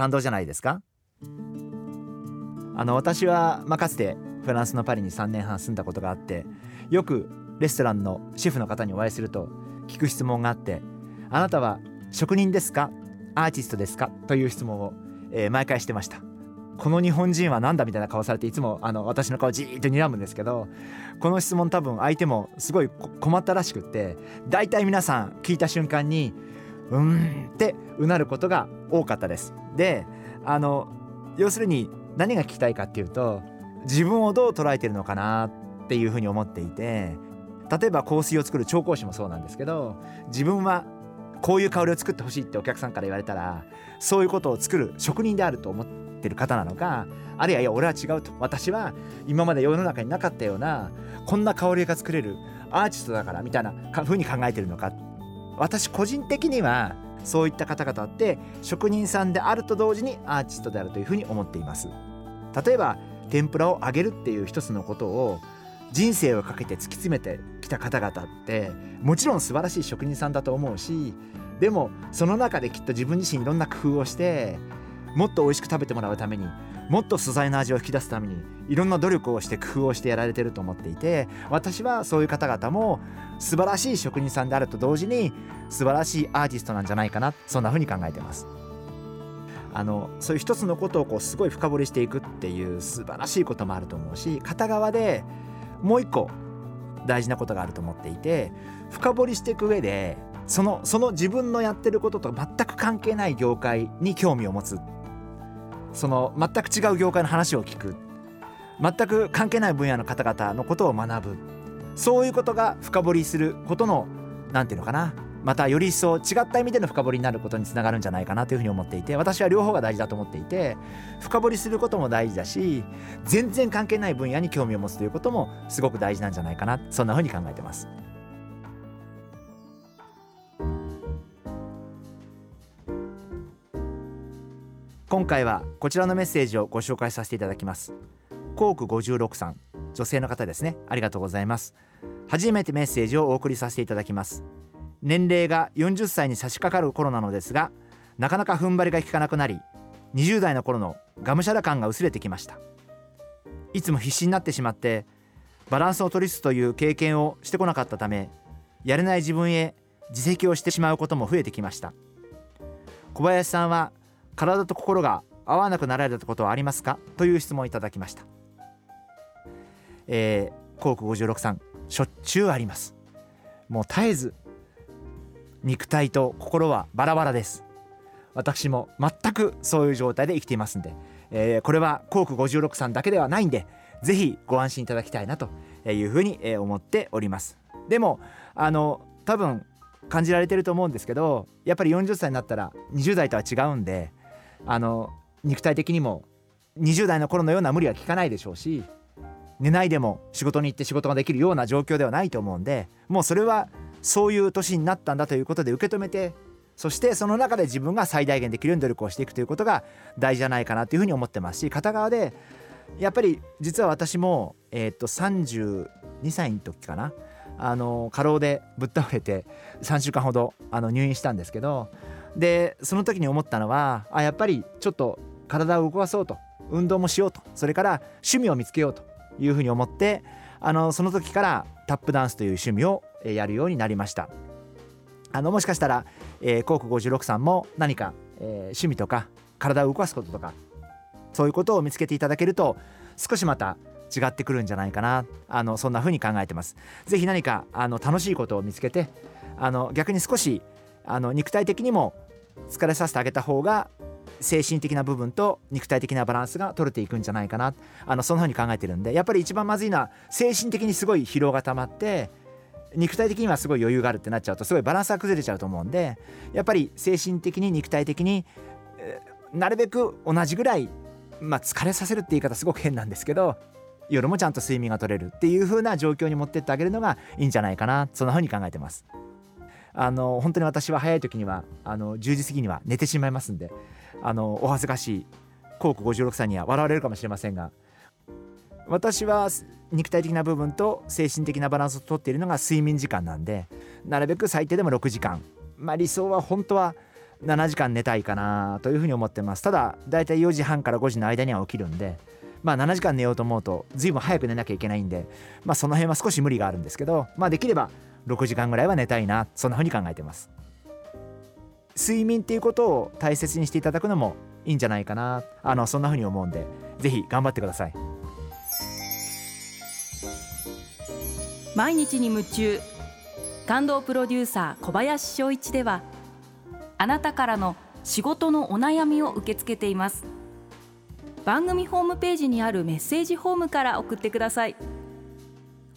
感動じゃないですか？あの私は、まあ、かつてフランスのパリに3年半住んだことがあってよくレストランのシェフの方にお会いすると聞く質問があって「あなたは職人ですか？アーティストですか?」という質問を、えー、毎回してました。この日本人は何だみたいな顔されていつもあの私の顔じーっと睨むんですけどこの質問多分相手もすごい困ったらしくって大体皆さん聞いた瞬間に「うん」ってうなることが多かったです。であの要するに何が聞きたいかっていうと自分をどう捉えてるのかなっていうふうに思っていて例えば香水を作る調香師もそうなんですけど自分はこういう香りを作ってほしいってお客さんから言われたらそういうことを作る職人であると思ってる方なのかあるいはいや俺は違うと。私は今まで世の中になかったようなこんな香りが作れるアーティストだからみたいなふうに考えてるのか私個人的にはそういった方々って職人さんであると同時にアーティストであるというふうに思っています。例えば天ぷらを揚げるっていう一つのことを人生をかけて突き詰めてきた方々ってもちろん素晴らしい職人さんだと思うしでもその中できっと自分自身いろんな工夫をしてもっと美味しく食べてもらうためにもっと素材の味を引き出すためにいろんな努力をして工夫をしてやられてると思っていて私はそういう方々も素晴らしい職人さんであると同時に素晴らしいアーティストなんじゃないかなそんな風に考えてます。あのそういう一つのことをこうすごい深掘りしていくっていう素晴らしいこともあると思うし片側でもう一個大事なことがあると思っていて深掘りしていく上でそのその自分のやってることと全く関係ない業界に興味を持つその全く違う業界の話を聞く。全く関係ない分野の方々のことを学ぶ。そういうことが深掘りすることの何て言うのかな。またより一層違った意味での深掘りになることにつながるんじゃないかなというふうに思っていて私は両方が大事だと思っていて深掘りすることも大事だし全然関係ない分野に興味を持つということもすごく大事なんじゃないかな。そんなふうに考えてます。今回はこちらのメッセージをご紹介させていただきます。コーク56さん女性の方ですね。ありがとうございます。初めてメッセージをお送りさせていただきます。年齢が40歳に差し掛かる頃なのですがなかなか踏ん張りが効かなくなり20代の頃のがむしゃら感が薄れてきました。いつも必死になってしまってバランスを取りつつという経験をしてこなかったためやれない自分へ自責をしてしまうことも増えてきました。小林さんは体と心が合わなくなられたことはありますか？という質問をいただきました。えー、コーク56さんしょっちゅうあります。もう絶えず肉体と心はバラバラです。私も全くそういう状態で生きていますんで、えー、これはコーク56さんだけではないんでぜひご安心いただきたいなというふうに思っております。でもあの多分感じられてると思うんですけどやっぱり40歳になったら20代とは違うんであの肉体的にも20代の頃のような無理は効かないでしょうし寝ないでも仕事に行って仕事ができるような状況ではないと思うんでもうそれはそういう年になったんだということで受け止めてそしてその中で自分が最大限できるように努力をしていくということが大事じゃないかなというふうに思ってますし片側でやっぱり実は私も、えー、っと32歳の時かなあの過労でぶっ倒れて3週間ほどあの入院したんですけどでその時に思ったのはあやっぱりちょっと体を動かそうと運動もしようとそれから趣味を見つけようというふうに思ってあのその時からタップダンスという趣味をやるようになりました。あのもしかしたら、えー、コーク56さんも何か、えー、趣味とか体を動かすこととかそういうことを見つけていただけると少しまた違ってくるんじゃないかな。あのそんな風に考えてます。是非何かあの楽しいことを見つけてあの逆に少しあの肉体的にも疲れさせてあげた方が精神的な部分と肉体的なバランスが取れていくんじゃないかな。あのそんな風に考えてるんでやっぱり一番まずいのは精神的にすごい疲労が溜まって肉体的にはすごい余裕があるってなっちゃうとすごいバランスが崩れちゃうと思うんでやっぱり精神的に肉体的にえなるべく同じぐらい、まあ、疲れさせるって言い方すごく変なんですけど夜もちゃんと睡眠が取れるっていう風な状況に持ってってあげるのがいいんじゃないかな。そんな風に考えてます。あの本当に私は早い時にはあの10時過ぎには寝てしまいますんであのお恥ずかしい高校56歳には笑われるかもしれませんが私は肉体的な部分と精神的なバランスをとっているのが睡眠時間なんでなるべく最低でも6時間。まあ理想は本当は7時間寝たいかなというふうに思ってます。ただだいたい4時半から5時の間には起きるんでまあ7時間寝ようと思うと随分早く寝なきゃいけないんでまあその辺は少し無理があるんですけどまあできれば6時間ぐらいは寝たいなそんなふうに考えてます。睡眠っていうことを大切にしていただくのもいいんじゃないかなあのそんなふうに思うんでぜひ頑張ってください。毎日に夢中。感動プロデューサー小林翔一ではあなたからの仕事のお悩みを受け付けています。番組ホームページにあるメッセージフォームから送ってください。